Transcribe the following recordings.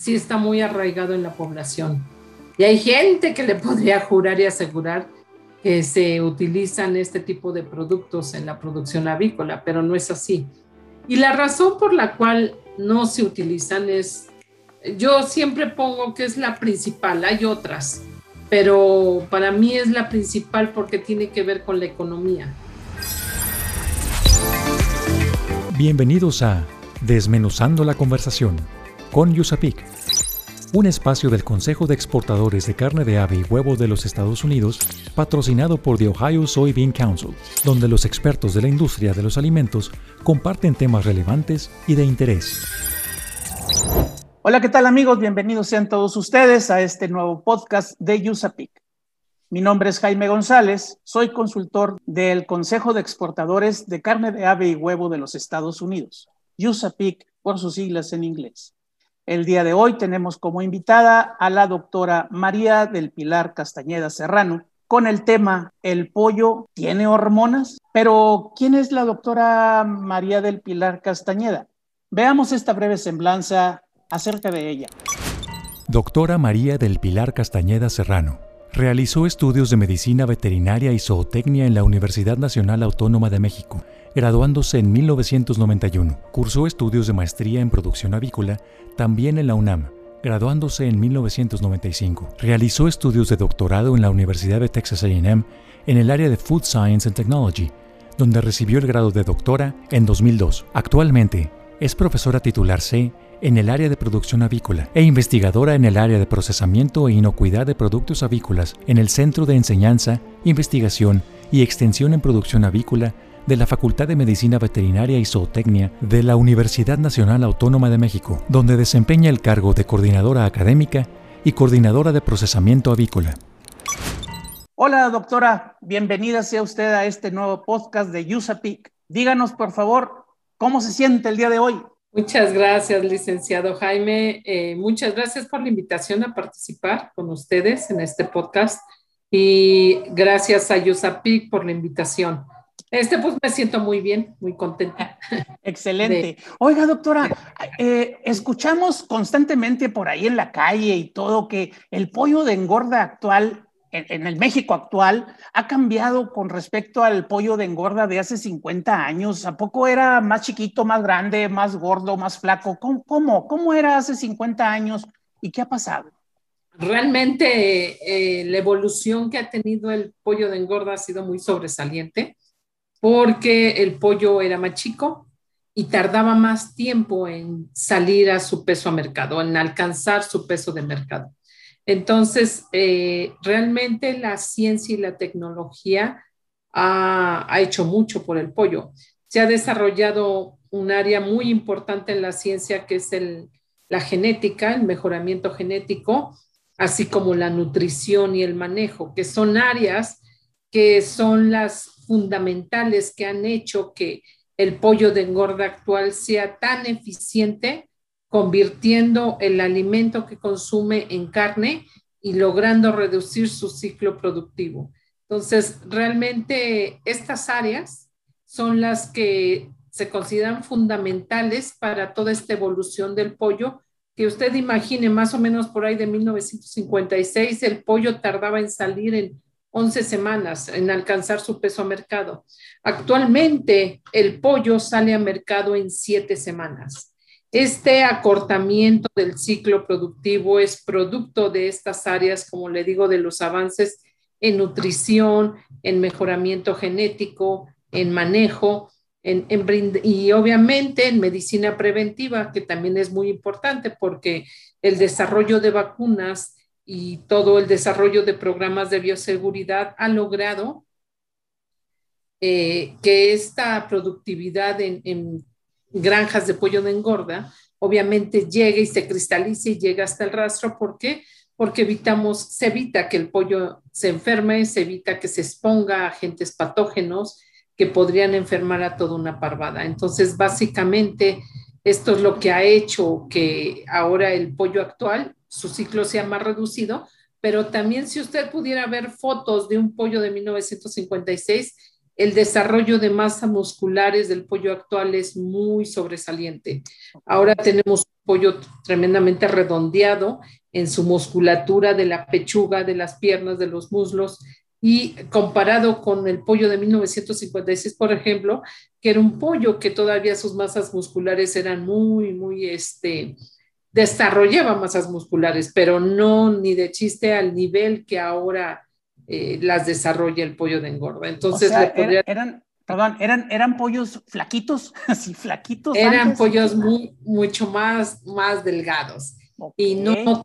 sí está muy arraigado en la población. Y hay gente que le podría jurar y asegurar que se utilizan este tipo de productos en la producción avícola, pero no es así. Y la razón por la cual no se utilizan es, yo siempre pongo que es la principal, hay otras, pero para mí es la principal porque tiene que ver con la economía. Bienvenidos a Desmenuzando la conversación con Yusapik, un espacio del Consejo de Exportadores de Carne de Ave y Huevo de los Estados Unidos, patrocinado por The Ohio Soybean Council, donde los expertos de la industria de los alimentos comparten temas relevantes y de interés. Hola, ¿qué tal amigos? Bienvenidos sean todos ustedes a este nuevo podcast de Yusapik. Mi nombre es Jaime González, soy consultor del Consejo de Exportadores de Carne de Ave y Huevo de los Estados Unidos, USAPIC por sus siglas en inglés. El día de hoy tenemos como invitada a la doctora María del Pilar Castañeda Serrano con el tema ¿El pollo tiene hormonas? Pero, ¿quién es la doctora María del Pilar Castañeda? Veamos esta breve semblanza acerca de ella. Doctora María del Pilar Castañeda Serrano. Realizó estudios de medicina veterinaria y zootecnia en la Universidad Nacional Autónoma de México graduándose en 1991. Cursó estudios de maestría en producción avícola también en la UNAM, graduándose en 1995. Realizó estudios de doctorado en la Universidad de Texas AM en el área de Food Science and Technology, donde recibió el grado de doctora en 2002. Actualmente es profesora titular C en el área de producción avícola e investigadora en el área de procesamiento e inocuidad de productos avícolas en el Centro de Enseñanza, Investigación y Extensión en Producción Avícola de la Facultad de Medicina Veterinaria y Zootecnia de la Universidad Nacional Autónoma de México, donde desempeña el cargo de coordinadora académica y coordinadora de procesamiento avícola. Hola doctora, bienvenida sea usted a este nuevo podcast de USAPIC. Díganos por favor cómo se siente el día de hoy. Muchas gracias, licenciado Jaime. Eh, muchas gracias por la invitación a participar con ustedes en este podcast y gracias a USAPIC por la invitación. Este, pues me siento muy bien, muy contenta. Excelente. Oiga, doctora, eh, escuchamos constantemente por ahí en la calle y todo que el pollo de engorda actual, en, el México actual, ha cambiado con respecto al pollo de engorda de hace 50 años. ¿A poco era más chiquito, más grande, más gordo, más flaco? ¿Cómo, cómo, cómo era hace 50 años y qué ha pasado? Realmente eh, la evolución que ha tenido el pollo de engorda ha sido muy sobresaliente porque el pollo era más chico y tardaba más tiempo en salir a su peso a mercado, en alcanzar su peso de mercado. Entonces, eh, realmente la ciencia y la tecnología ha, hecho mucho por el pollo. Se ha desarrollado un área muy importante en la ciencia que es la genética, el mejoramiento genético, así como la nutrición y el manejo, que son áreas que son las fundamentales que han hecho que el pollo de engorda actual sea tan eficiente, convirtiendo el alimento que consume en carne y logrando reducir su ciclo productivo. Entonces, realmente estas áreas son las que se consideran fundamentales para toda esta evolución del pollo, que usted imagine más o menos por ahí de 1956, el pollo tardaba en salir en 11 semanas en alcanzar su peso a mercado. Actualmente el pollo sale a mercado en 7 semanas. Este acortamiento del ciclo productivo es producto de estas áreas, como le digo, de los avances en nutrición, en mejoramiento genético, en manejo, y obviamente en medicina preventiva, que también es muy importante porque el desarrollo de vacunas y todo el desarrollo de programas de bioseguridad ha logrado eh, que esta productividad en, granjas de pollo de engorda obviamente llegue y se cristalice y llegue hasta el rastro. ¿Por qué? Porque evitamos, se evita que el pollo se enferme, se evita que se exponga a agentes patógenos que podrían enfermar a toda una parvada. Entonces, básicamente, esto es lo que ha hecho que ahora el pollo actual su ciclo sea más reducido, pero también si usted pudiera ver fotos de un pollo de 1956, el desarrollo de masa musculares del pollo actual es muy sobresaliente. Ahora tenemos un pollo tremendamente redondeado en su musculatura de la pechuga, de las piernas, de los muslos, y comparado con el pollo de 1956, por ejemplo, que era un pollo que todavía sus masas musculares eran muy, muy, este, desarrollaba masas musculares, pero no ni de chiste al nivel que ahora eh, las desarrolla el pollo de engorda. Entonces, eran, perdón, eran, eran pollos flaquitos, así flaquitos. Eran pollos muy, mucho más, más delgados y no,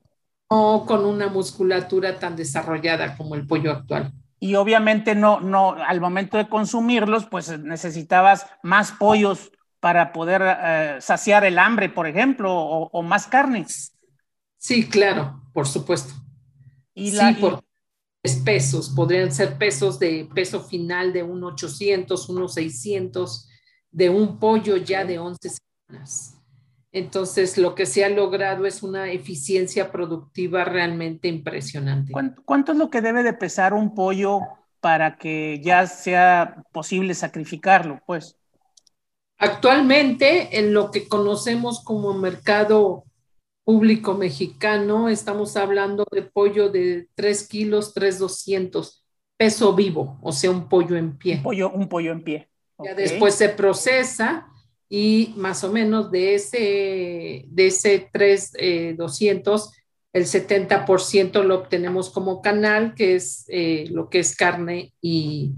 no con una musculatura tan desarrollada como el pollo actual y obviamente no, no, al momento de consumirlos, pues necesitabas más pollos para poder eh, saciar el hambre, por ejemplo, o, más carnes. Sí, claro, por supuesto. Y sí, por pesos, podrían ser pesos de peso final de un 800, unos 600, de un pollo ya de 11 semanas. Entonces, lo que se ha logrado es una eficiencia productiva realmente impresionante. ¿Cuánto, es lo que debe de pesar un pollo para que ya sea posible sacrificarlo? Pues. Actualmente, en lo que conocemos como mercado público mexicano, estamos hablando de pollo de 3 kilos, 3,200, peso vivo, o sea, un pollo en pie. Un pollo, un pollo en pie. Ya después se procesa y más o menos de ese, de ese 3,200, eh, el 70% lo obtenemos como canal, que es eh, lo que es carne y,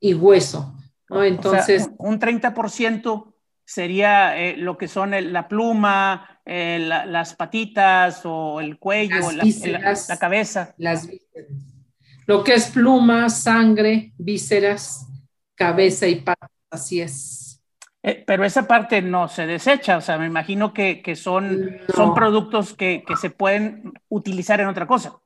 y hueso. ¿No? Entonces, un 30% sería eh, lo que son la pluma, las patitas o el cuello, la, cabeza. Las Lo que es pluma, sangre, vísceras, cabeza y patas, así es. Eh, pero esa parte no se desecha, o sea, me imagino que, son, son productos que, se pueden utilizar en otra cosa.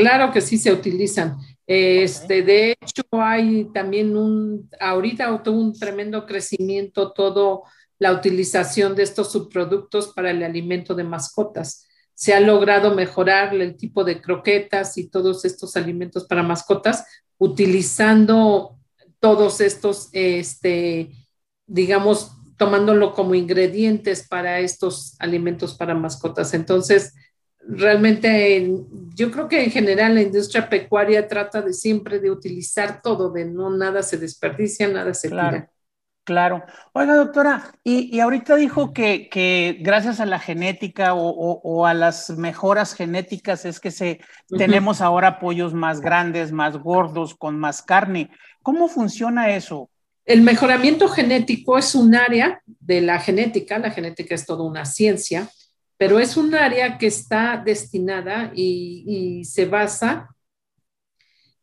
Claro que sí se utilizan. Este, de hecho, hay también un, ahorita tuvo un tremendo crecimiento todo la utilización de estos subproductos para el alimento de mascotas. Se ha logrado mejorar el tipo de croquetas y todos estos alimentos para mascotas utilizando todos estos, este, digamos, tomándolo como ingredientes para estos alimentos para mascotas. Entonces, realmente yo creo que en general la industria pecuaria trata de siempre de utilizar todo, de no nada se desperdicia, nada se claro, Claro. Oiga, doctora, y, ahorita dijo que, gracias a la genética o, a las mejoras genéticas es que se, tenemos ahora pollos más grandes, más gordos, con más carne. ¿Cómo funciona eso? El mejoramiento genético es un área de la genética, la genética es toda una ciencia, pero es un área que está destinada y, se basa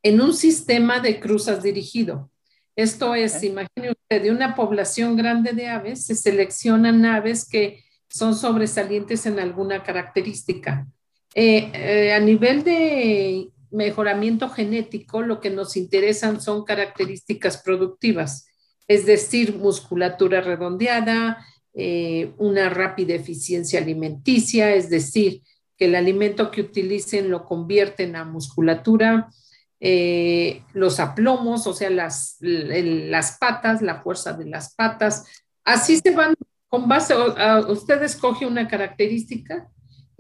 en un sistema de cruzas dirigido. Esto es, imagine usted, de una población grande de aves, se seleccionan aves que son sobresalientes en alguna característica. Eh, eh, a nivel de mejoramiento genético, lo que nos interesan son características productivas es decir, musculatura redondeada, eh, una rápida eficiencia alimenticia, es decir, que el alimento que utilicen lo convierten a musculatura, eh, los aplomos, o sea, las, las patas, la fuerza de las patas. Así se van, con base, usted escoge una característica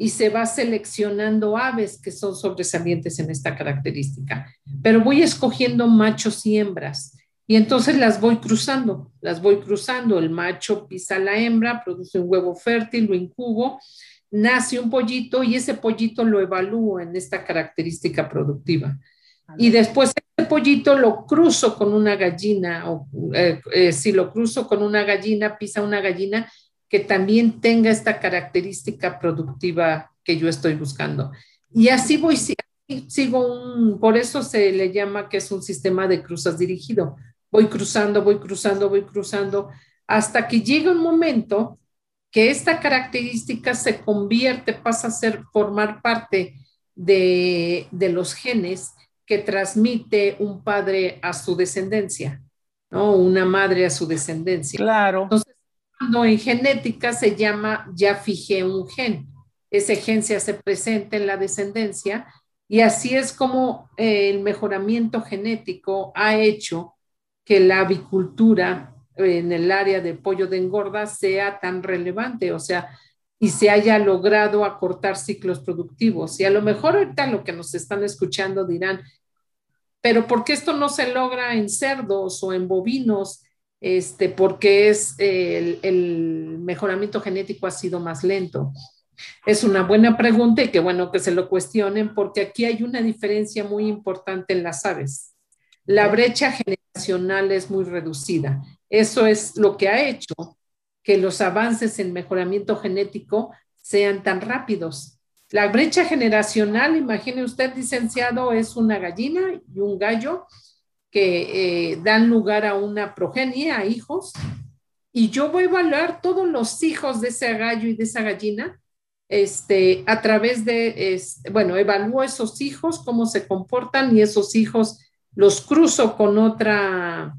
y se va seleccionando aves que son sobresalientes en esta característica, pero voy escogiendo machos y hembras. Y entonces las voy cruzando, las voy cruzando. El macho pisa a la hembra, produce un huevo fértil, lo incubo, nace un pollito y ese pollito lo evalúo en esta característica productiva. Y después ese pollito lo cruzo con una gallina, o eh, eh, si lo cruzo con una gallina, pisa una gallina que también tenga esta característica productiva que yo estoy buscando. Y así voy, sigo un, por eso se le llama que es un sistema de cruzas dirigido, voy cruzando, voy cruzando, voy cruzando, hasta que llega un momento que esta característica se convierte, pasa a ser, formar parte de, los genes que transmite un padre a su descendencia, ¿no? Una madre a su descendencia. Claro. Entonces, cuando en genética se llama, ya fijé un gen, ese gen se hace presente en la descendencia y así es como el mejoramiento genético ha hecho que la avicultura en el área de pollo de engorda sea tan relevante, o sea, y se haya logrado acortar ciclos productivos. Y a lo mejor ahorita lo que nos están escuchando dirán, pero ¿por qué esto no se logra en cerdos o en bovinos? Este, porque es el, el mejoramiento genético ha sido más lento. Es una buena pregunta y qué bueno que se lo cuestionen porque aquí hay una diferencia muy importante en las aves. La brecha generacional es muy reducida. Eso es lo que ha hecho que los avances en mejoramiento genético sean tan rápidos. La brecha generacional, imagine usted, licenciado, es una gallina y un gallo que eh, dan lugar a una progenie, a hijos, y yo voy a evaluar todos los hijos de ese gallo y de esa gallina este, a través de, bueno, evalúo esos hijos, cómo se comportan y esos hijos los cruzo con otra,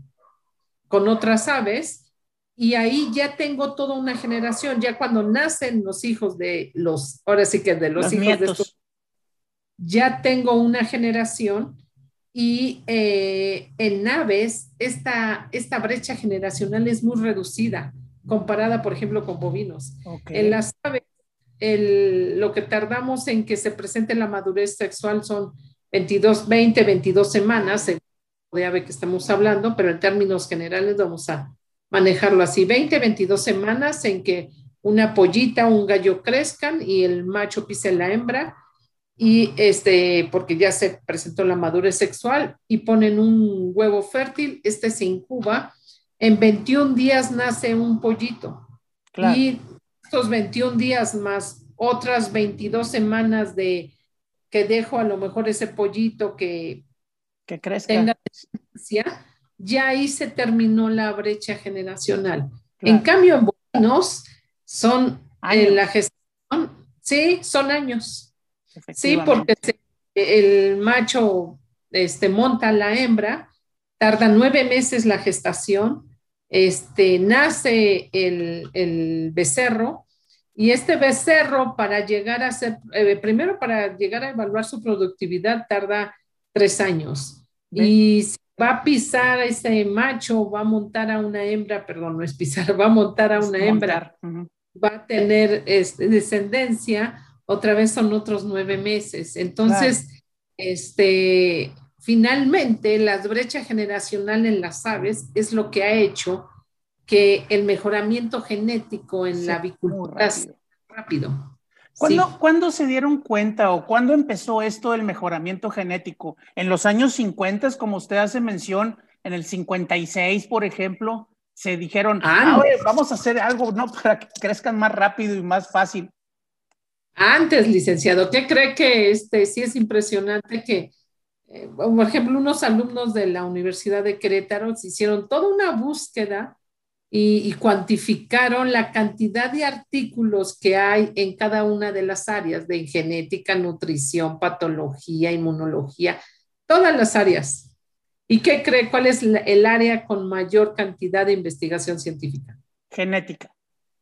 con otras aves y ahí ya tengo toda una generación, ya cuando nacen los hijos de los, ahora sí que de los, hijos de estos, ya tengo una generación y eh, en aves esta, esta brecha generacional es muy reducida comparada, por ejemplo, con bovinos. En las aves lo que tardamos en que se presente la madurez sexual son 22, 20, 22 semanas, de ave que estamos hablando, pero en términos generales vamos a manejarlo así, 20, 22 semanas en que una pollita, un gallo crezcan y el macho pise la hembra y este, porque ya se presentó la madurez sexual y ponen un huevo fértil, este se incuba, en 21 días nace un pollito. Y estos 21 días más otras 22 semanas de que dejo a lo mejor ese pollito que, que crezca. tenga ya ahí se terminó la brecha generacional. En cambio, en bovinos son en la gestación, sí, son años. Sí, porque el macho este, monta la hembra, tarda nueve meses la gestación, este, nace el, becerro y este becerro para llegar a ser, eh, primero para llegar a evaluar su productividad tarda tres años. Y si va a pisar a ese macho, va a montar a una hembra, perdón, no es pisar, va a montar a una hembra, va a tener este, descendencia, otra vez son otros nueve meses. Entonces, este, finalmente, la brecha generacional en las aves es lo que ha hecho que el mejoramiento genético en la avicultura sea rápido. ¿Cuándo, se dieron cuenta o cuándo empezó esto del mejoramiento genético? ¿En los años 50, como usted hace mención, en el 56, por ejemplo, se dijeron, ah, vamos a hacer algo ¿no? para que crezcan más rápido y más fácil? Antes, licenciado, ¿qué cree que este, sí es impresionante que, eh, por ejemplo, unos alumnos de la Universidad de Querétaro hicieron toda una búsqueda y, cuantificaron la cantidad de artículos que hay en cada una de las áreas de genética, nutrición, patología, inmunología, todas las áreas. ¿Y qué cree? ¿Cuál es el área con mayor cantidad de investigación científica? Genética.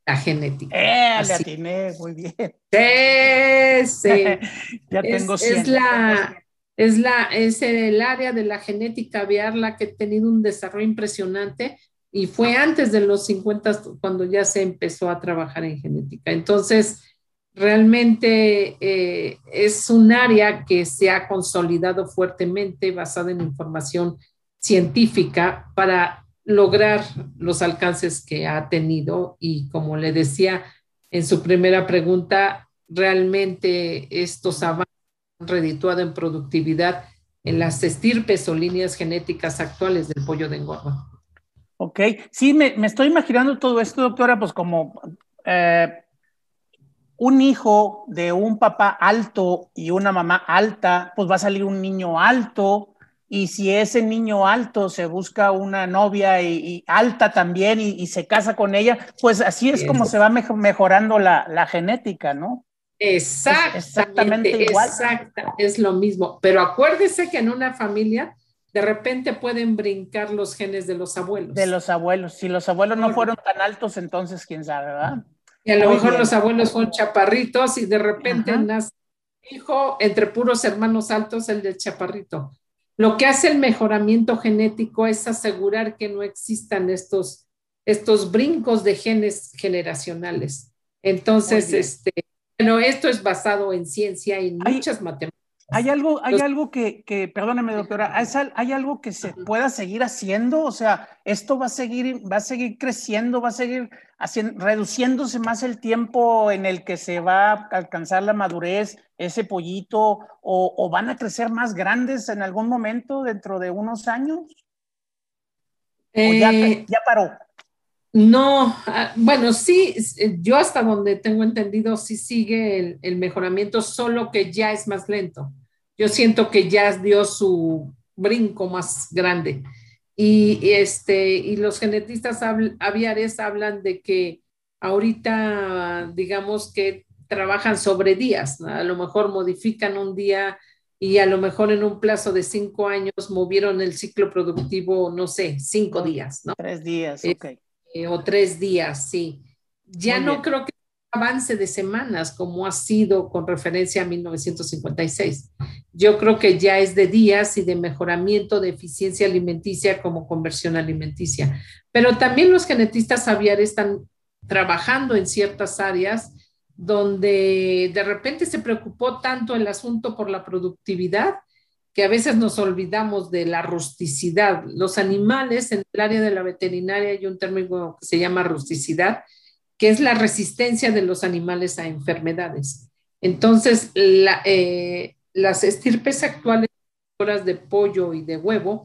La genética. Eh, le atiné, muy bien. Sí, sí. ya tengo es, es la, es la, es el área de la genética aviar la que ha tenido un desarrollo impresionante y fue antes de los 50 cuando ya se empezó a trabajar en genética. Entonces, realmente eh, es un área que se ha consolidado fuertemente basada en información científica para lograr los alcances que ha tenido y como le decía en su primera pregunta, realmente estos avances han redituado en productividad en las estirpes o líneas genéticas actuales del pollo de engorda. Ok, sí, me, estoy imaginando todo esto, doctora, pues como eh, un hijo de un papá alto y una mamá alta, pues va a salir un niño alto, y si ese niño alto se busca una novia y, alta también y, se casa con ella, pues así es como se va mejorando la, genética, ¿no? exactamente igual. Exacta, es lo mismo. Pero acuérdese que en una familia de repente pueden brincar los genes de los abuelos. De los abuelos. Si los abuelos no fueron tan altos, entonces quién sabe, ¿verdad? Y a lo mejor los abuelos son chaparritos y de repente nace hijo entre puros hermanos altos, el del chaparrito. Lo que hace el mejoramiento genético es asegurar que no existan estos, estos brincos de genes generacionales. Entonces, este, bueno, esto es basado en ciencia y en muchas matemáticas. ¿Hay algo, hay algo que, que, perdóneme doctora, ¿hay, algo que se pueda seguir haciendo? O sea, esto va a seguir, va a seguir creciendo, va a seguir haciendo, reduciéndose más el tiempo en el que se va a alcanzar la madurez, ese pollito, o, van a crecer más grandes en algún momento dentro de unos años? ¿O ya, eh, ya paró? No, ah, bueno, sí, yo hasta donde tengo entendido, sí sigue el, el, mejoramiento, solo que ya es más lento yo siento que ya dio su brinco más grande. Y, este, y los genetistas aviares hablan de que ahorita, digamos que trabajan sobre días, a lo mejor modifican un día y a lo mejor en un plazo de cinco años movieron el ciclo productivo, no sé, cinco días, ¿no? Tres días, ok. Eh, o tres días, sí. Ya no creo que avance de semanas como ha sido con referencia a 1956. Yo creo que ya es de días y de mejoramiento de eficiencia alimenticia como conversión alimenticia. Pero también los genetistas aviares están trabajando en ciertas áreas donde de repente se preocupó tanto el asunto por la productividad que a veces nos olvidamos de la rusticidad. Los animales en el área de la veterinaria hay un término que se llama rusticidad, que es la resistencia de los animales a enfermedades. Entonces, eh, las estirpes actuales de pollo y de huevo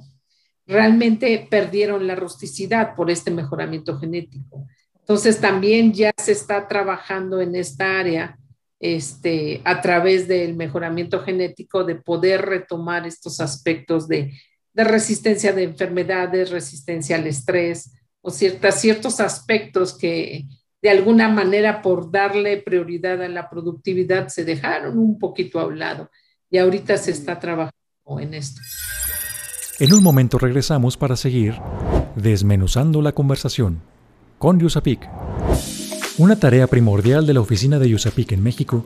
realmente perdieron la rusticidad por este mejoramiento genético. Entonces, también ya se está trabajando en esta área este, a través del mejoramiento genético de poder retomar estos aspectos de, de resistencia de enfermedades, resistencia al estrés o ciertas, ciertos aspectos que, de alguna manera por darle prioridad a la productividad se dejaron un poquito a un lado y ahorita se está trabajando en esto. En un momento regresamos para seguir desmenuzando la conversación con Yusapik. Una tarea primordial de la oficina de Yusapik en México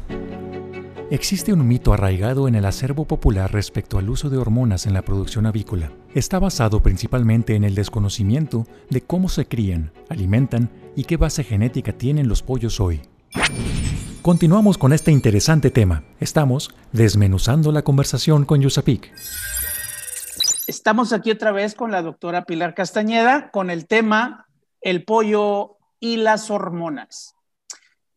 Existe un mito arraigado en el acervo popular respecto al uso de hormonas en la producción avícola. Está basado principalmente en el desconocimiento de cómo se crían, alimentan y qué base genética tienen los pollos hoy. Continuamos con este interesante tema. Estamos desmenuzando la conversación con Yusapik. Estamos aquí otra vez con la doctora Pilar Castañeda con el tema el pollo y las hormonas.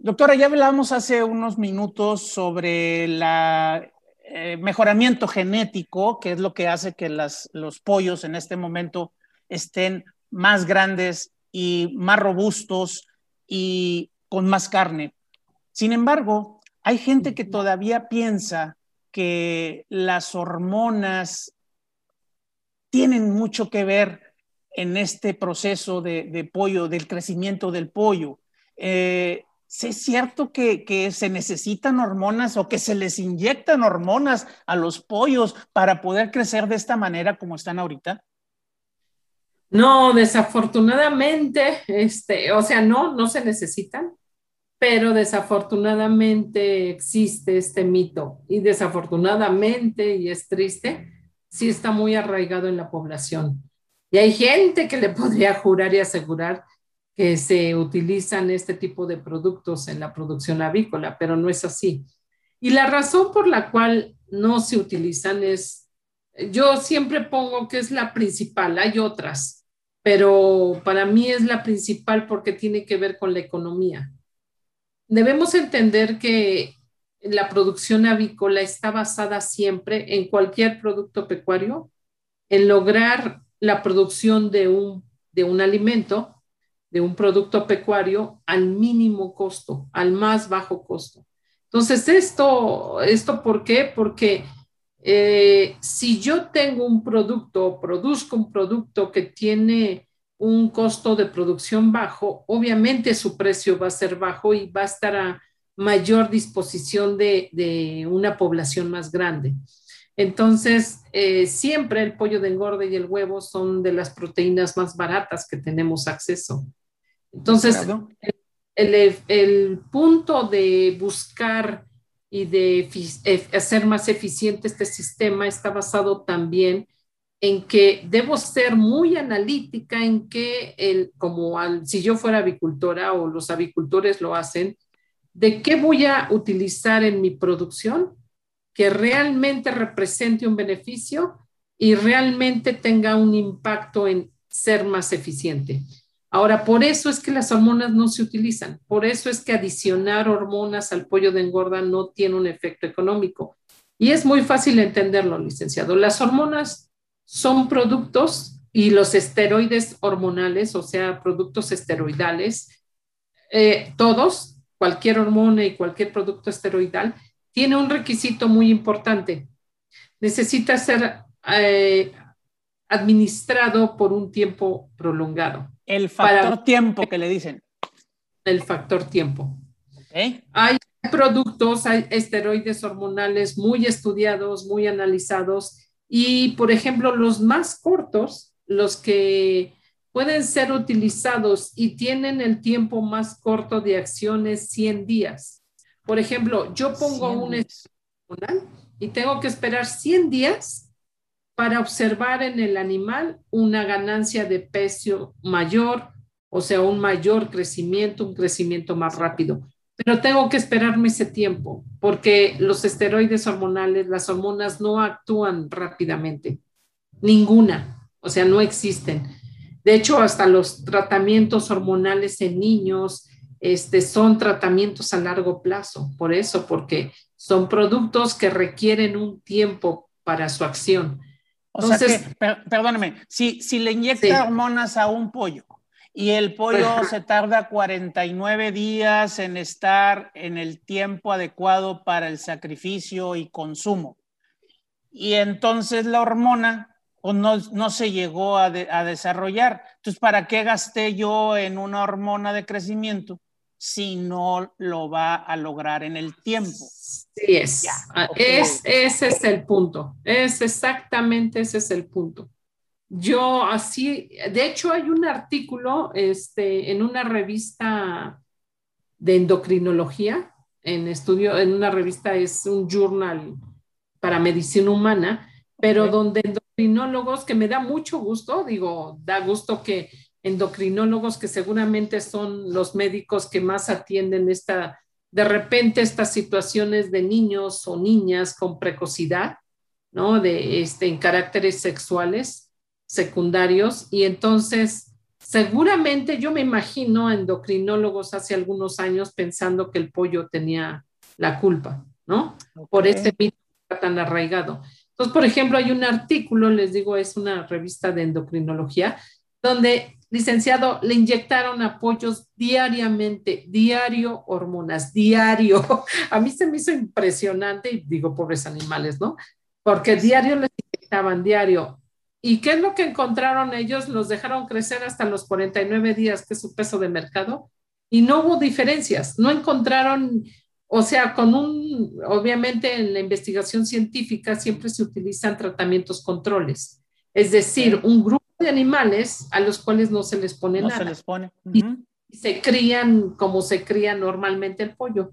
Doctora, ya hablamos hace unos minutos sobre el eh, mejoramiento genético, que es lo que hace que los pollos en este momento estén más grandes y más robustos y con más carne. Sin embargo, hay gente que todavía piensa que las hormonas tienen mucho que ver en este proceso de, pollo, del crecimiento del pollo. Eh, es cierto que, se necesitan hormonas o que se les inyectan hormonas a los pollos para poder crecer de esta manera como están ahorita? No, desafortunadamente, este, o sea, no, no se necesitan, pero desafortunadamente existe este mito y desafortunadamente, y es triste, sí está muy arraigado en la población. Y hay gente que le podría jurar y asegurar que se utilizan este tipo de productos en la producción avícola, pero no es así. Y la razón por la cual no se utilizan es, yo siempre pongo que es la principal, hay otras, pero para mí es la principal porque tiene que ver con la economía. Debemos entender que la producción avícola está basada siempre en cualquier producto pecuario, en lograr la producción de un, de un alimento de un producto pecuario al mínimo costo, al más bajo costo. Entonces, esto, esto ¿por qué? Porque eh, si yo tengo un producto, produzco un producto que tiene un costo de producción bajo, obviamente su precio va a ser bajo y va a estar a mayor disposición de, una población más grande. Entonces, eh, siempre el pollo de engorde y el huevo son de las proteínas más baratas que tenemos acceso. Entonces, el, el, punto de buscar y de hacer más eficiente este sistema está basado también en que debo ser muy analítica en que, el, como si yo fuera avicultora o los avicultores lo hacen, de qué voy a utilizar en mi producción que realmente represente un beneficio y realmente tenga un impacto en ser más eficiente. Ahora, por eso es que las hormonas no se utilizan, por eso es que adicionar hormonas al pollo de engorda no tiene un efecto económico. Y es muy fácil entenderlo, licenciado. Las hormonas son productos y los esteroides hormonales, o sea, productos esteroidales, eh, todos, cualquier hormona y cualquier producto esteroidal, tiene un requisito muy importante. Necesita ser eh, administrado por un tiempo prolongado. El factor tiempo que le dicen. El factor tiempo. Hay productos, hay esteroides hormonales muy estudiados, muy analizados y, por ejemplo, los más cortos, los que pueden ser utilizados y tienen el tiempo más corto de acciones 100 días. Por ejemplo, yo pongo un hormonal y tengo que esperar 100 días para observar en el animal una ganancia de peso mayor, o sea, un mayor crecimiento, un crecimiento más rápido. Pero tengo que esperarme ese tiempo porque los esteroides hormonales, las hormonas no actúan rápidamente. Ninguna, o sea, no existen. De hecho, hasta los tratamientos hormonales en niños este, son tratamientos a largo plazo. Por eso, porque son productos que requieren un tiempo para su acción. O sea que, perdóneme, si, si le inyecta hormonas a un pollo y el pollo se tarda 49 días en estar en el tiempo adecuado para el sacrificio y consumo, y entonces la hormona pues, no, no se llegó a, a desarrollar. Entonces, ¿para qué gasté yo en una hormona de crecimiento si no lo va a lograr en el tiempo. Sí, es. Ah, es ese es el punto. Es exactamente ese es el punto. Yo así, de hecho hay un artículo este, en una revista de endocrinología, en estudio, en una revista es un journal para medicina humana, pero donde endocrinólogos, que me da mucho gusto, digo, da gusto que endocrinólogos que seguramente son los médicos que más atienden esta, de repente estas situaciones de niños o niñas con precocidad, ¿no? De este, en caracteres sexuales secundarios. Y entonces, seguramente yo me imagino a endocrinólogos hace algunos años pensando que el pollo tenía la culpa, ¿no? Por este mito tan arraigado. Entonces, por ejemplo, hay un artículo, les digo, es una revista de endocrinología, donde licenciado, le inyectaron apoyos diariamente, diario hormonas, diario. A mí se me hizo impresionante y digo, pobres animales, ¿no? Porque diario les inyectaban, diario. ¿Y qué es lo que encontraron ellos? Los dejaron crecer hasta los 49 días, que es su peso de mercado, y no hubo diferencias, no encontraron, o sea, con un, obviamente en la investigación científica siempre se utilizan tratamientos controles, es decir, un grupo de animales a los cuales no se les pone nada. Se les pone. y, se crían como se cría normalmente el pollo.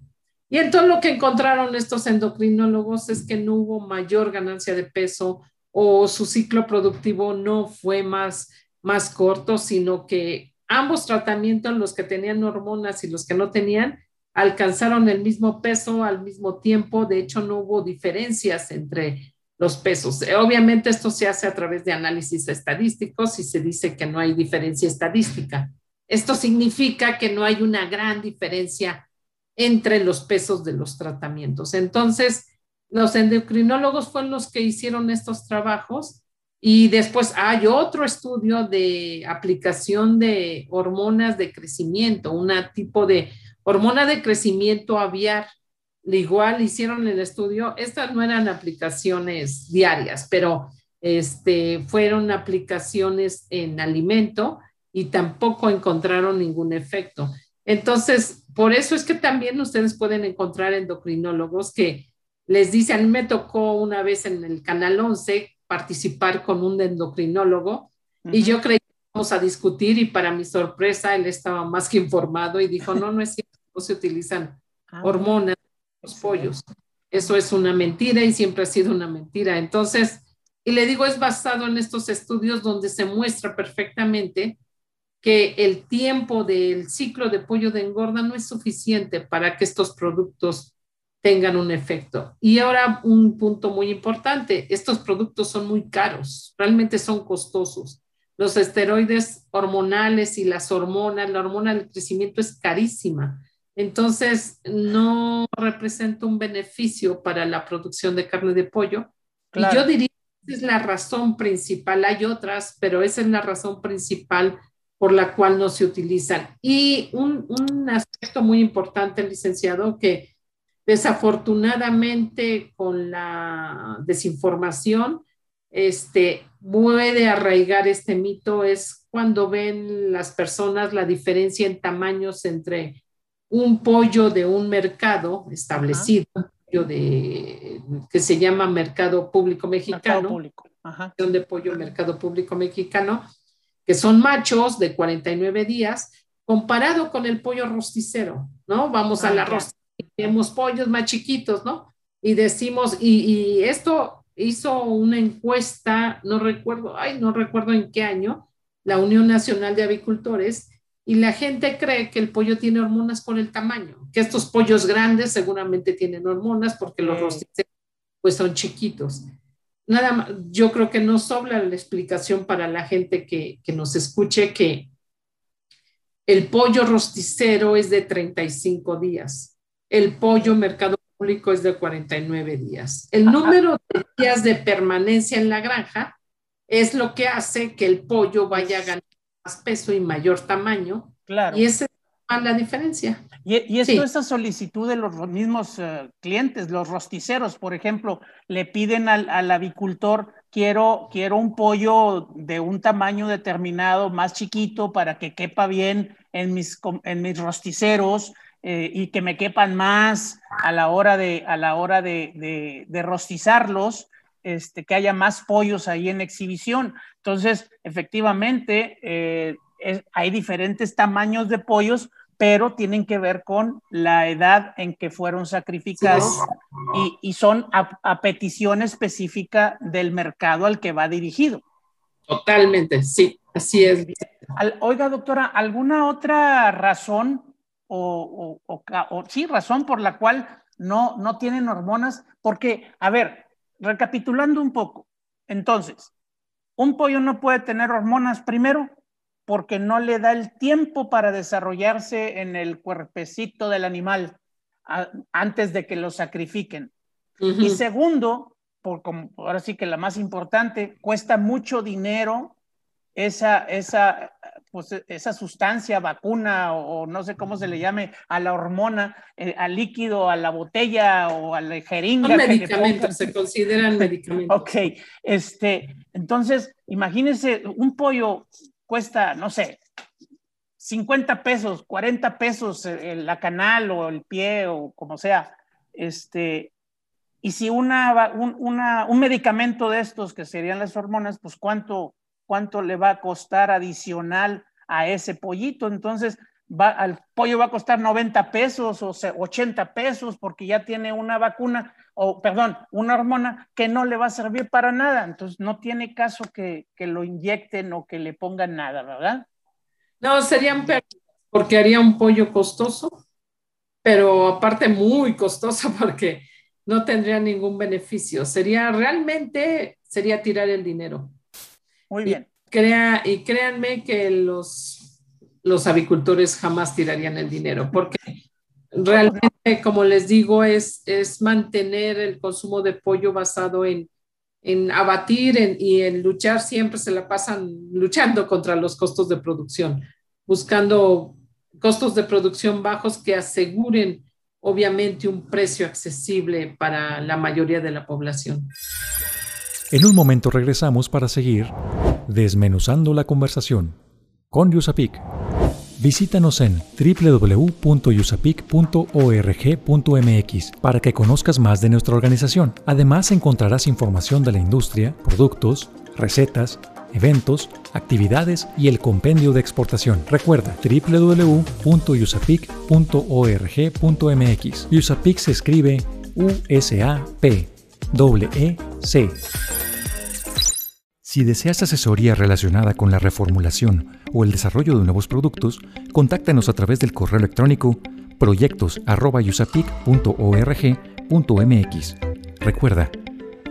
Y entonces lo que encontraron estos endocrinólogos es que no hubo mayor ganancia de peso o su ciclo productivo no fue más, más corto, sino que ambos tratamientos, los que tenían hormonas y los que no tenían, alcanzaron el mismo peso al mismo tiempo. De hecho, no hubo diferencias entre los pesos. Eh, obviamente esto se hace a través de análisis estadísticos y se dice que no hay diferencia estadística. Esto significa que no hay una gran diferencia entre los pesos de los tratamientos. Entonces, los endocrinólogos fueron los que hicieron estos trabajos y después hay otro estudio de aplicación de hormonas de crecimiento, un tipo de hormona de crecimiento aviar igual hicieron el estudio, estas no eran aplicaciones diarias, pero este, fueron aplicaciones en alimento y tampoco encontraron ningún efecto. Entonces, por eso es que también ustedes pueden encontrar endocrinólogos que les dicen, a mí me tocó una vez en el Canal 11 participar con un endocrinólogo y yo creí que íbamos a discutir y para mi sorpresa él estaba más que informado y dijo, no, no es cierto, no se utilizan ah. hormonas los pollos. Eso es una mentira y siempre ha sido una mentira. Entonces, y le digo, es basado en estos estudios donde se muestra perfectamente que el tiempo del ciclo de pollo de engorda no es suficiente para que estos productos tengan un efecto. Y ahora un punto muy importante, estos productos son muy caros, realmente son costosos. Los esteroides hormonales y las hormonas, la hormona del crecimiento es carísima. Entonces, no representa un beneficio para la producción de carne de pollo. Y yo diría que esa es la razón principal. Hay otras, pero esa es la razón principal por la cual no se utilizan. Y un, un aspecto muy importante, licenciado, que Desafortunadamente, con la desinformación, este, puede arraigar este mito es cuando ven las personas la diferencia en tamaños entre un pollo de un mercado establecido, de, que se llama Mercado Público Mexicano, público. de pollo Mercado Público Mexicano, que son machos de 49 días, comparado con el pollo rosticero, ¿no? Vamos a ah, la rosticera tenemos pollos más chiquitos, ¿no? Y decimos, y, esto hizo una encuesta, no recuerdo, ay, no recuerdo en qué año, la Unión Nacional de Avicultores, y la gente cree que el pollo tiene hormonas por el tamaño, que estos pollos grandes seguramente tienen hormonas porque los rosticeros pues son chiquitos. Nada más, yo creo que no sobra la explicación para la gente que, que nos escuche que el pollo rosticero es de 35 días el pollo mercado público es de 49 días. El número de días de permanencia en la granja es lo que hace que el pollo vaya a ganar más peso y mayor tamaño. Claro. Y esa es la diferencia. Y, esto es a solicitud de los mismos eh, clientes, los rosticeros, por ejemplo, le piden al, avicultor, quiero, quiero un pollo de un tamaño determinado, más chiquito, para que quepa bien en mis, en mis rosticeros eh, y que me quepan más a la hora de, a la hora de, de, rostizarlos, este, que haya más pollos ahí en exhibición. Entonces, efectivamente, eh, hay diferentes tamaños de pollos, pero tienen que ver con la edad en que fueron sacrificados y, y, son a, petición específica del mercado al que va dirigido. Totalmente, sí, así es. oiga, doctora, ¿alguna otra razón o, o, sí, razón por la cual no, no tienen hormonas, porque, a ver, recapitulando un poco, entonces, un pollo no puede tener hormonas primero porque no le da el tiempo para desarrollarse en el cuerpecito del animal antes de que lo sacrifiquen. Y segundo, por como ahora sí que la más importante, cuesta mucho dinero esa, esa pues e, esa sustancia, vacuna o, no sé cómo se le llame, a la hormona, eh, al líquido, a la botella o a la jeringa. Son medicamentos, se consideran medicamentos. Ok, este, entonces, imagínense, un pollo cuesta, no sé, 50 pesos, 40 pesos eh, la canal o el pie o como sea, este, y si una, un, una, un medicamento de estos que serían las hormonas, pues cuánto, cuánto le va a costar adicional a ese pollito. Entonces, va, al pollo va a costar 90 pesos o 80 pesos porque ya tiene una vacuna o, perdón, una hormona que no le va a servir para nada. Entonces, no tiene caso que, que lo inyecten o que le pongan nada, ¿verdad? No, serían porque haría un pollo costoso, pero aparte muy costoso porque no tendría ningún beneficio. Sería realmente, sería tirar el dinero. Muy bien. Y, crea, y créanme que los, los avicultores jamás tirarían el dinero, porque realmente, como les digo, es, es mantener el consumo de pollo basado en, en abatir y en luchar, siempre se la pasan luchando contra los costos de producción, buscando costos de producción bajos que aseguren obviamente un precio accesible para la mayoría de la población. En un momento regresamos para seguir desmenuzando la conversación. con USAPIC. Visítanos en www.usapic.org.mx para que conozcas más de nuestra organización. Además encontrarás información de la industria, productos, recetas, eventos, actividades y el compendio de exportación. Recuerda www.usapic.org.mx. USAPIC se escribe U-S-A-P. E C. Si deseas asesoría relacionada con la reformulación o el desarrollo de nuevos productos, contáctanos a través del correo electrónico proyectos@usapic.org.mx. Recuerda,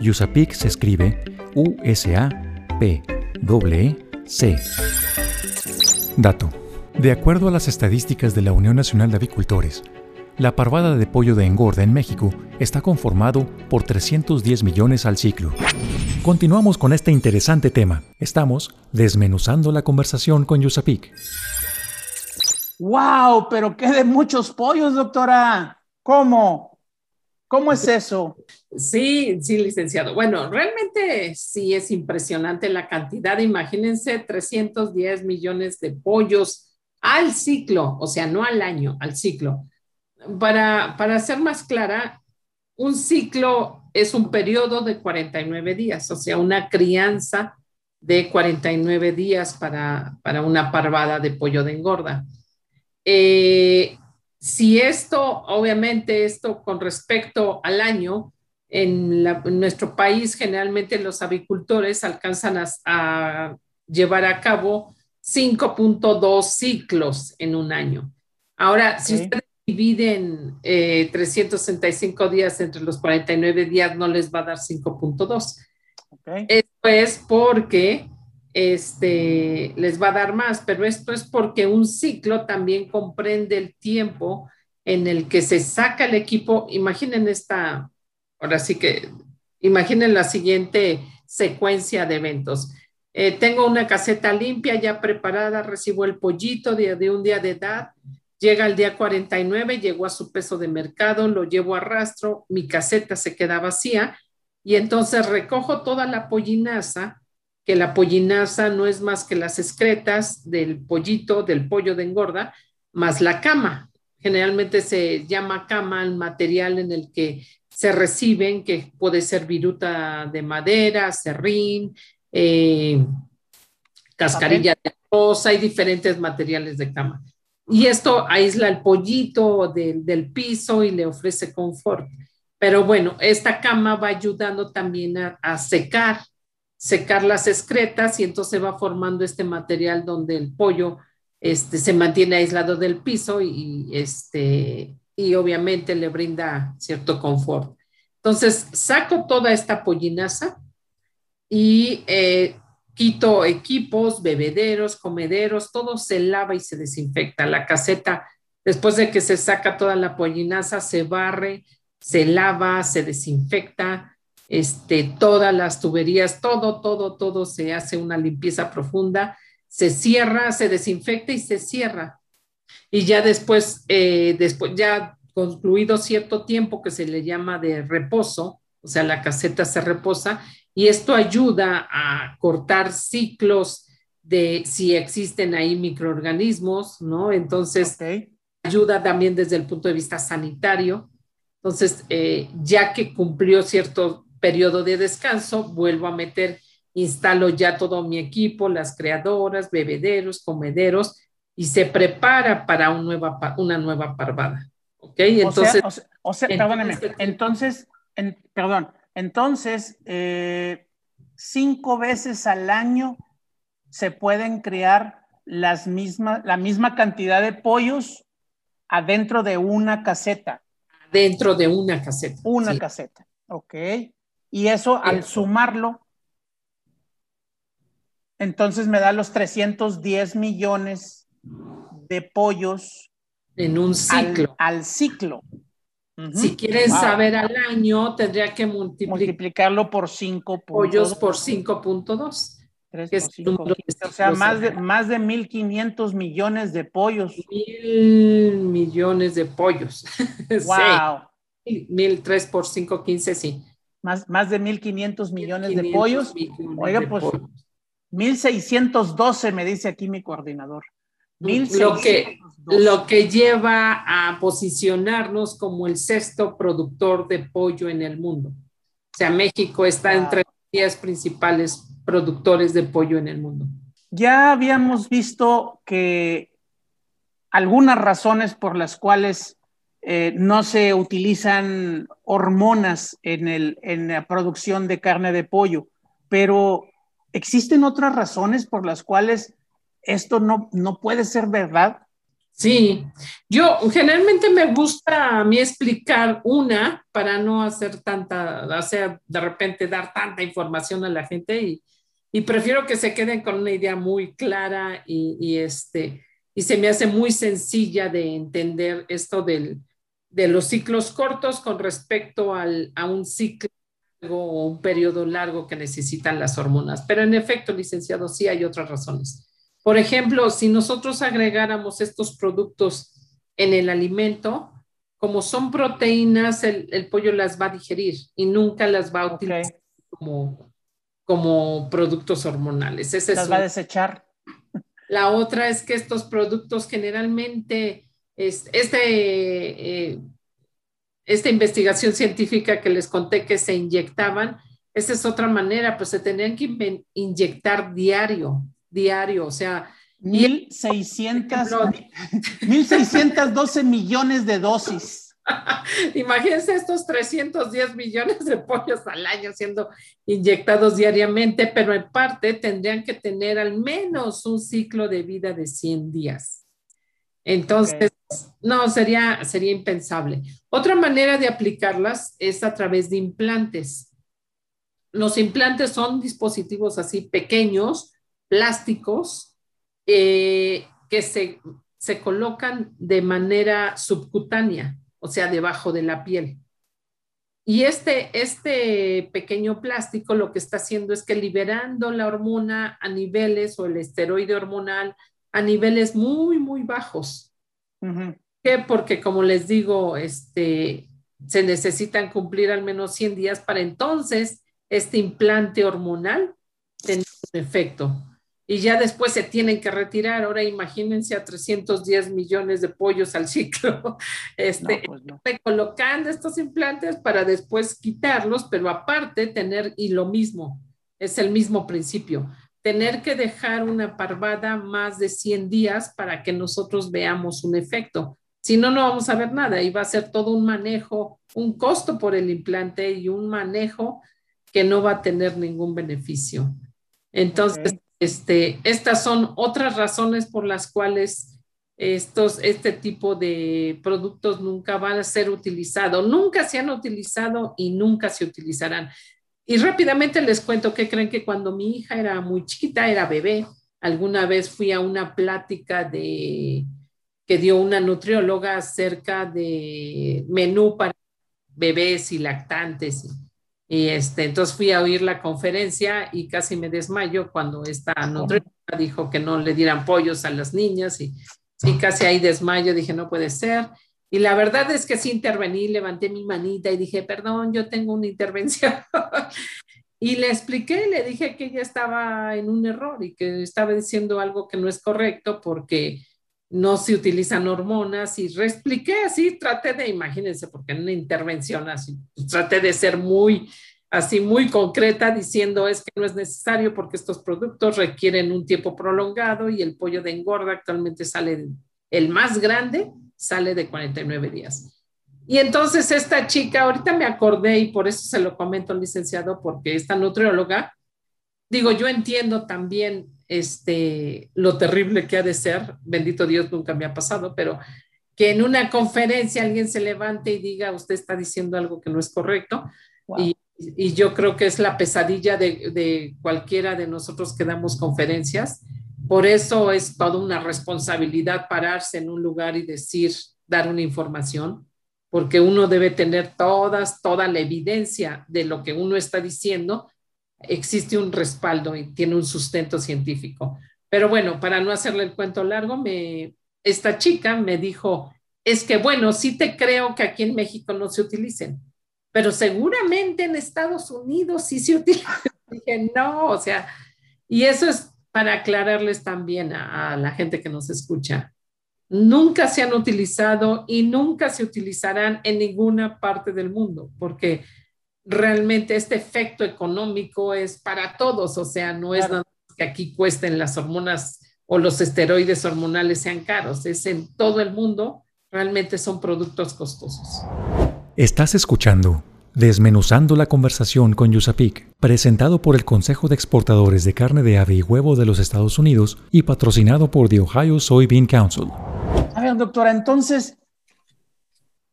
USAPIC se escribe U S A P E C. Dato. De acuerdo a las estadísticas de la Unión Nacional de Avicultores, la parvada de pollo de engorda en México está conformado por 310 millones al ciclo. Continuamos con este interesante tema. Estamos desmenuzando la conversación con Yusapik. ¡Wow! Pero qué de muchos pollos, doctora. ¿Cómo? ¿Cómo es eso? Sí, sí, licenciado. Bueno, realmente sí es impresionante la cantidad. Imagínense 310 millones de pollos al ciclo, o sea, no al año, al ciclo para, para ser más clara, un ciclo es un periodo de 49 días, o sea, una crianza de 49 días para, para una parvada de pollo de engorda. Eh, si esto, obviamente, esto con respecto al año, en, nuestro país generalmente los avicultores alcanzan a, llevar a cabo 5.2 ciclos en un año. Ahora, si ustedes dividen 365 eh, días entre los 49 días, no les va a dar 5.2. Esto es porque este, les va a dar más, pero esto es porque un ciclo también comprende el tiempo en el que se saca el equipo. Imaginen esta, ahora sí que, imaginen la siguiente secuencia de eventos. Eh, tengo una caseta limpia ya preparada, recibo el pollito de, de un día de edad, Llega el día 49, llegó a su peso de mercado, lo llevo a rastro, mi caseta se queda vacía y entonces recojo toda la pollinaza, que la pollinaza no es más que las excretas del pollito, del pollo de engorda, más la cama. Generalmente se llama cama el material en el que se reciben, que puede ser viruta de madera, serrín, eh, cascarilla de arroz, hay diferentes materiales de cama. Y esto aísla el pollito del piso y le ofrece confort. Pero bueno, esta cama va ayudando también a, secar, secar las excretas y entonces va formando este material donde el pollo este, se mantiene aislado del piso y, este, y obviamente le brinda cierto confort. Entonces, saco toda esta pollinaza y eh, quito equipos, bebederos, comederos, todo se lava y se desinfecta. La caseta, después de que se saca toda la pollinaza, se barre, se lava, se desinfecta, este, todas las tuberías, todo, todo, todo se hace una limpieza profunda, se cierra, se desinfecta y se cierra. Y ya después, eh, después, ya concluido cierto tiempo que se le llama de reposo, o sea, la caseta se reposa, y esto ayuda a cortar ciclos de si existen ahí microorganismos, ¿no? Entonces, ayuda también desde el punto de vista sanitario. Entonces, eh, ya que cumplió cierto periodo de descanso, vuelvo a meter, instalo ya todo mi equipo, las creadoras, bebederos, comederos, y se prepara para un nueva, una nueva parvada. ¿Ok? Entonces, o sea, perdóneme, entonces, perdón, entonces, eh, cinco veces al año se pueden crear las mismas, la misma cantidad de pollos adentro de una caseta. Dentro de una caseta. Una caseta, ok. Y eso al sumarlo, entonces me da los 310 millones de pollos. En un ciclo. al ciclo. Si quieren saber al año, tendría que multiplicarlo por 5. Pollos por 5.2. O sea, más de, más de 1.500 millones de pollos. Mil millones de pollos. ¡Wow! sí. Mil, tres por 5, 15, sí. Más, más de 1.500 millones de pollos. Oiga, pues 1612 me dice aquí mi coordinador. Lo que, lo que lleva a posicionarnos como el sexto productor de pollo en el mundo. O sea, México está entre los 10 principales productores de pollo en el mundo. Ya habíamos visto que algunas razones por las cuales eh, no se utilizan hormonas en, el, en la producción de carne de pollo, pero ¿existen otras razones por las cuales esto no, no puede ser verdad? Sí, yo generalmente me gusta a mí explicar una para no hacer tanta, o sea, de repente dar tanta información a la gente y, y prefiero que se queden con una idea muy clara y, y, este, y se me hace muy sencilla de entender esto del, de los ciclos cortos con respecto al, a un ciclo o un periodo largo que necesitan las hormonas. Pero en efecto, licenciado, sí hay otras razones. Por ejemplo, si nosotros agregáramos estos productos en el alimento, como son proteínas, el, pollo las va a digerir y nunca las va a utilizar como, como productos hormonales. las va a desechar. La otra es que estos productos generalmente, este, eh, esta investigación científica que les conté que se inyectaban, esa es otra manera, pues se tenían que inyectar diario diario, o sea... 1.612 millones de dosis. Imagínense estos 310 millones de pollos al año siendo inyectados diariamente, pero en parte tendrían que tener al menos un ciclo de vida de 100 días. Entonces, no, sería, sería impensable. Otra manera de aplicarlas es a través de implantes. Los implantes son dispositivos así pequeños plásticos eh, que se, se colocan de manera subcutánea, o sea, debajo de la piel. Y este, este pequeño plástico lo que está haciendo es que liberando la hormona a niveles o el esteroide hormonal a niveles muy, muy bajos. ¿Qué? Porque como les digo, este, se necesitan cumplir al menos 100 días para entonces este implante hormonal tener un efecto y ya después se tienen que retirar. Ahora imagínense a 310 millones de pollos al ciclo, este, pues colocando estos implantes para después quitarlos, pero aparte tener, y lo mismo, es el mismo principio, tener que dejar una parvada más de 100 días para que nosotros veamos un efecto. Si no, no vamos a ver nada y va a ser todo un manejo, un costo por el implante y un manejo que no va a tener ningún beneficio. Entonces, este, estas son otras razones por las cuales estos, este tipo de productos nunca van a ser utilizados. Nunca se han utilizado y nunca se utilizarán. Y rápidamente les cuento que creen que cuando mi hija era muy chiquita, era bebé, alguna vez fui a una plática de que dio una nutrióloga acerca de menú para bebés y lactantes. Y este, entonces fui a oír la conferencia y casi me desmayo cuando esta nutrióloga dijo que no le dieran pollos a las niñas y, casi ahí desmayo, dije, no puede ser. Y la verdad es que sí intervení, levanté mi manita y dije, perdón, yo tengo una intervención. y le expliqué, le dije que ella estaba en un error y que estaba diciendo algo que no es correcto porque no se utilizan hormonas y reexpliqué así, traté de, imagínense, porque en una intervención así, pues, traté de ser muy, así muy concreta diciendo es que no es necesario porque estos productos requieren un tiempo prolongado y el pollo de engorda actualmente sale, el más grande sale de 49 días. Y entonces esta chica, ahorita me acordé y por eso se lo comento al licenciado, porque esta nutrióloga, digo, yo entiendo también este, lo terrible que ha de ser, bendito Dios, nunca me ha pasado, pero que en una conferencia alguien se levante y diga, usted está diciendo algo que no es correcto. Y, y, yo creo que es la pesadilla de, de, cualquiera de nosotros que damos conferencias. Por eso es toda una responsabilidad pararse en un lugar y decir, dar una información, porque uno debe tener todas, toda la evidencia de lo que uno está diciendo existe un respaldo y tiene un sustento científico. Pero bueno, para no hacerle el cuento largo, me, esta chica me dijo, es que bueno, sí te creo que aquí en México no se utilicen, pero seguramente en Estados Unidos sí se utilizan. Dije, no, o sea, Y eso es para aclararles también a, a la gente que nos escucha. Nunca se han utilizado y nunca se utilizarán en ninguna parte del mundo, porque realmente este efecto económico es para todos, o sea, no es nada que aquí cuesten las hormonas o los esteroides hormonales sean caros, es en todo el mundo, realmente son productos costosos. Estás escuchando Desmenuzando la conversación con Yusapik, presentado por el Consejo de Exportadores de Carne de Ave y Huevo de los Estados Unidos y patrocinado por The Ohio Soybean Council. A ver, doctora, entonces,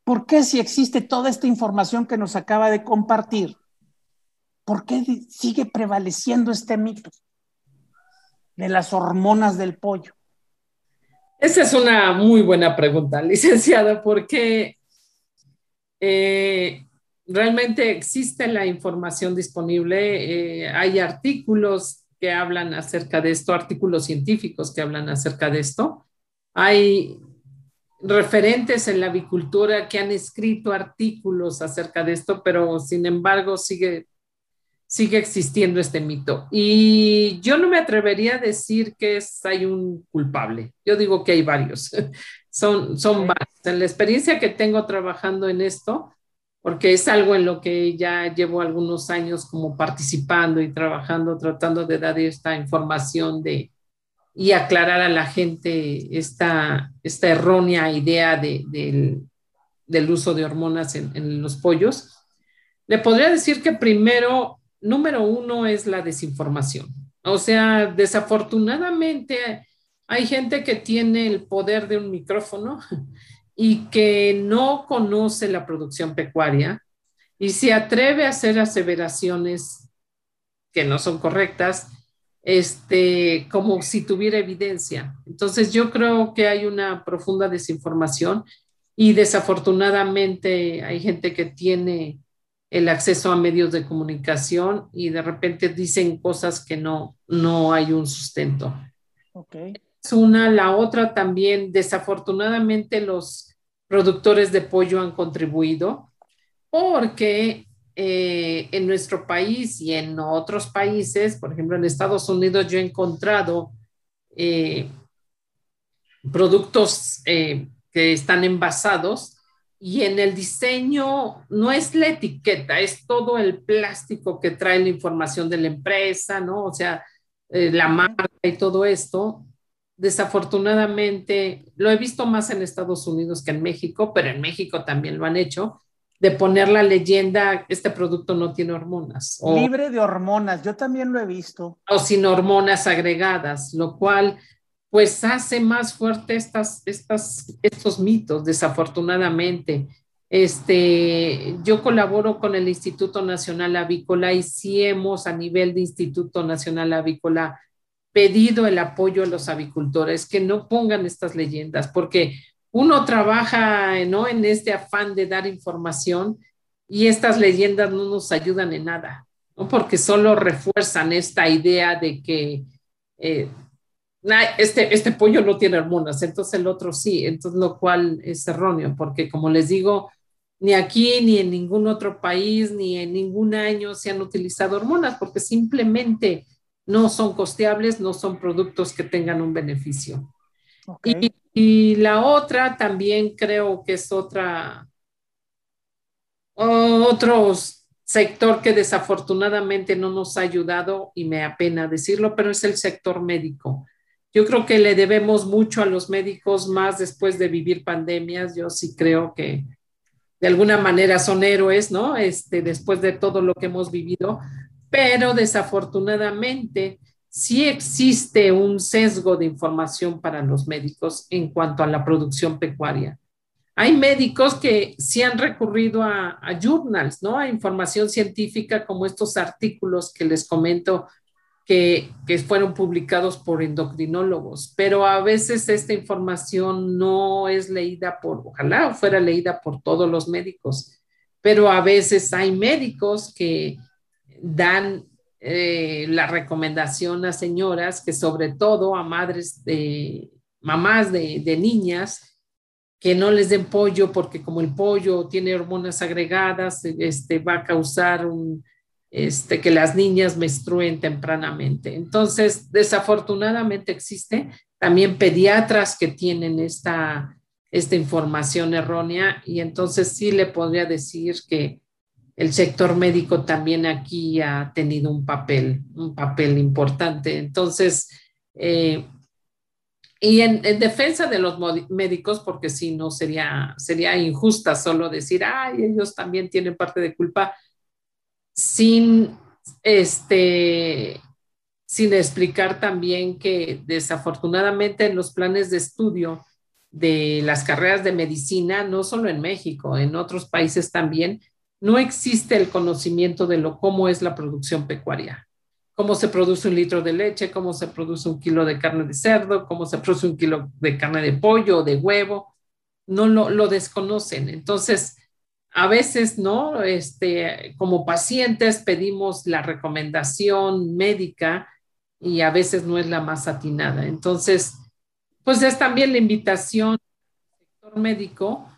¿por qué si existe toda esta información que nos acaba de compartir, por qué sigue prevaleciendo este mito de las hormonas del pollo? Esa es una muy buena pregunta, licenciada, porque eh, realmente existe la información disponible. Eh, hay artículos que hablan acerca de esto, artículos científicos que hablan acerca de esto. Hay referentes en la avicultura que han escrito artículos acerca de esto, pero sin embargo sigue, sigue existiendo este mito. Y yo no me atrevería a decir que hay un culpable. Yo digo que hay varios. son, son varios. En la experiencia que tengo trabajando en esto, porque es algo en lo que ya llevo algunos años como participando y trabajando, tratando de dar esta información de, y aclarar a la gente esta, esta errónea idea de, del, uso de hormonas en, en los pollos. Le podría decir que primero, número uno es la desinformación. O sea, desafortunadamente hay gente que tiene el poder de un micrófono y que no conoce la producción pecuaria y se atreve a hacer aseveraciones que no son correctas, este, como si tuviera evidencia. Entonces yo creo que hay una profunda desinformación y desafortunadamente hay gente que tiene el acceso a medios de comunicación y de repente dicen cosas que no, no hay un sustento. Okay. Es una, la otra también, desafortunadamente los productores de pollo han contribuido porque eh, en nuestro país y en otros países, por ejemplo en Estados Unidos, yo he encontrado eh, productos eh, que están envasados y en el diseño no es la etiqueta, es todo el plástico que trae la información de la empresa, ¿no? O sea, la marca y todo esto desafortunadamente, lo he visto más en Estados Unidos que en México, pero en México también lo han hecho, de poner la leyenda, este producto no tiene hormonas. Libre de hormonas, yo también lo he visto. O sin hormonas agregadas, lo cual pues hace más fuerte estas, estas, estos mitos, desafortunadamente. Este, yo colaboro con el Instituto Nacional Avícola y sí hemos a nivel de Instituto Nacional Avícola pedido el apoyo a los avicultores que no pongan estas leyendas, porque uno trabaja ¿no? en este afán de dar información y estas leyendas no nos ayudan en nada, ¿no? porque solo refuerzan esta idea de que eh, este, este pollo no tiene hormonas, entonces el otro sí, entonces lo cual es erróneo, porque como les digo, ni aquí, ni en ningún otro país, ni en ningún año se han utilizado hormonas, porque simplemente no son costeables, no son productos que tengan un beneficio. Y, la otra también creo que es otra, otro sector que desafortunadamente no nos ha ayudado y me apena decirlo, pero es el sector médico. Yo creo que le debemos mucho a los médicos más después de vivir pandemias. Yo sí creo que de alguna manera son héroes, ¿no? Este, después de todo lo que hemos vivido, pero desafortunadamente sí existe un sesgo de información para los médicos en cuanto a la producción pecuaria. Hay médicos que sí han recurrido a, journals, ¿no? A información científica como estos artículos que les comento que, que, fueron publicados por endocrinólogos, pero a veces esta información no es leída por, ojalá fuera leída por todos los médicos, pero a veces hay médicos que dan eh, la recomendación a señoras que sobre todo a madres de mamás de, de, niñas que no les den pollo porque como el pollo tiene hormonas agregadas, este, va a causar este, que las niñas menstruen tempranamente. Entonces, desafortunadamente existe también pediatras que tienen esta, esta información errónea y entonces sí le podría decir que el sector médico también aquí ha tenido un papel, un papel importante. Entonces, eh, y en, defensa de los médicos, porque si no sería, sería injusta solo decir, ay, ellos también tienen parte de culpa, sin, este, sin explicar también que desafortunadamente en los planes de estudio de las carreras de medicina, no solo en México, en otros países también, no existe el conocimiento de lo cómo es la producción pecuaria cómo se produce un litro de leche, cómo se produce un kilo de carne de cerdo, cómo se produce un kilo de carne de pollo o de huevo, no lo, desconocen. Entonces, a veces, ¿no? Este, como pacientes pedimos la recomendación médica y a veces no es la más atinada. Entonces, pues es también la invitación al sector médico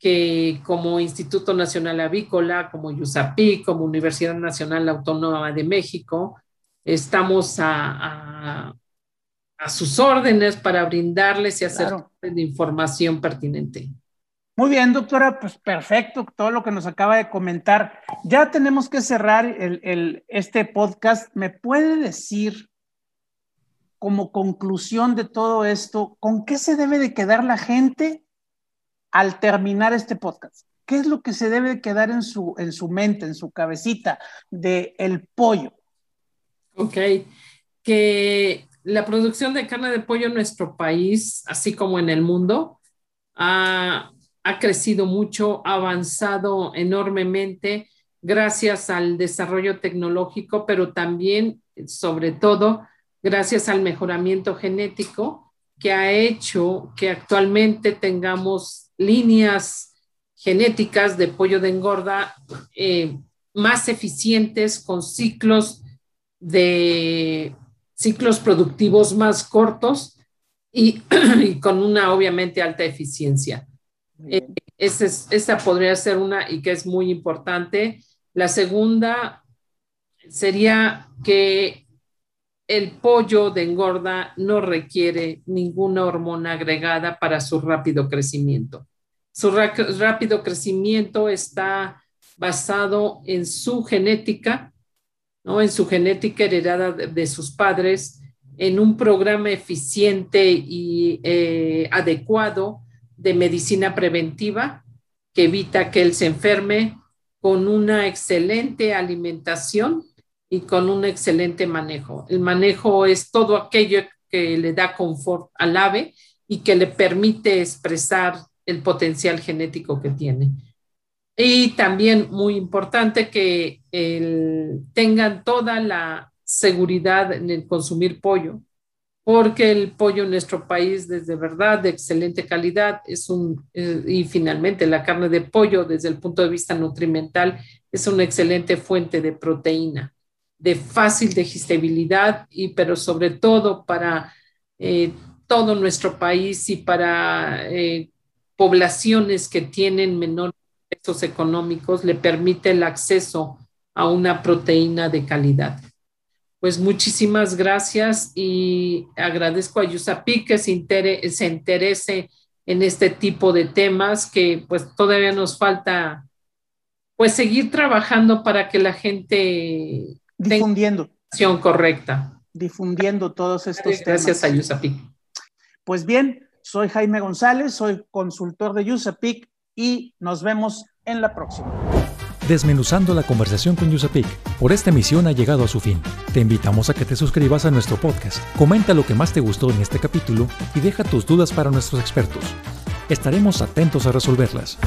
que como Instituto Nacional Avícola, como USAPI, como Universidad Nacional Autónoma de México, estamos a, sus órdenes para brindarles y hacer información pertinente. Muy bien, doctora, pues perfecto, todo lo que nos acaba de comentar. Ya tenemos que cerrar el, este podcast. ¿Me puede decir, como conclusión de todo esto, con qué se debe de quedar la gente al terminar este podcast? ¿Qué es lo que se debe de quedar en su, en su mente, en su cabecita de el pollo? Ok, que la producción de carne de pollo en nuestro país, así como en el mundo, ha, crecido mucho, ha avanzado enormemente gracias al desarrollo tecnológico, pero también, sobre todo, gracias al mejoramiento genético que ha hecho que actualmente tengamos líneas genéticas de pollo de engorda eh, más eficientes con ciclos de ciclos productivos más cortos y, con una obviamente alta eficiencia. Eh, esa podría ser una y que es muy importante. La segunda sería que el pollo de engorda no requiere ninguna hormona agregada para su rápido crecimiento. Su rápido crecimiento está basado en su genética ¿no? en su genética heredada de, sus padres, en un programa eficiente y eh, adecuado de medicina preventiva que evita que él se enferme, con una excelente alimentación y con un excelente manejo. El manejo es todo aquello que le da confort al ave y que le permite expresar el potencial genético que tiene. Y también muy importante que tengan toda la seguridad en el consumir pollo, porque el pollo en nuestro país desde verdad de excelente calidad es un, eh, y finalmente la carne de pollo desde el punto de vista nutrimental es una excelente fuente de proteína, de fácil digestibilidad y pero sobre todo para eh, todo nuestro país y para eh, poblaciones que tienen menor estos económicos le permite el acceso a una proteína de calidad. Pues muchísimas gracias y agradezco a Yusapi que se, se interese en este tipo de temas que pues todavía nos falta pues seguir trabajando para que la gente difundiendo tenga correcta. Difundiendo todos estos gracias temas. Gracias a Yusapic. Pues bien, soy Jaime González, soy consultor de Yusapic y nos vemos en la próxima. Desmenuzando la conversación con Yusapik. Por esta emisión ha llegado a su fin. Te invitamos a que te suscribas a nuestro podcast, comenta lo que más te gustó en este capítulo y deja tus dudas para nuestros expertos. Estaremos atentos a resolverlas.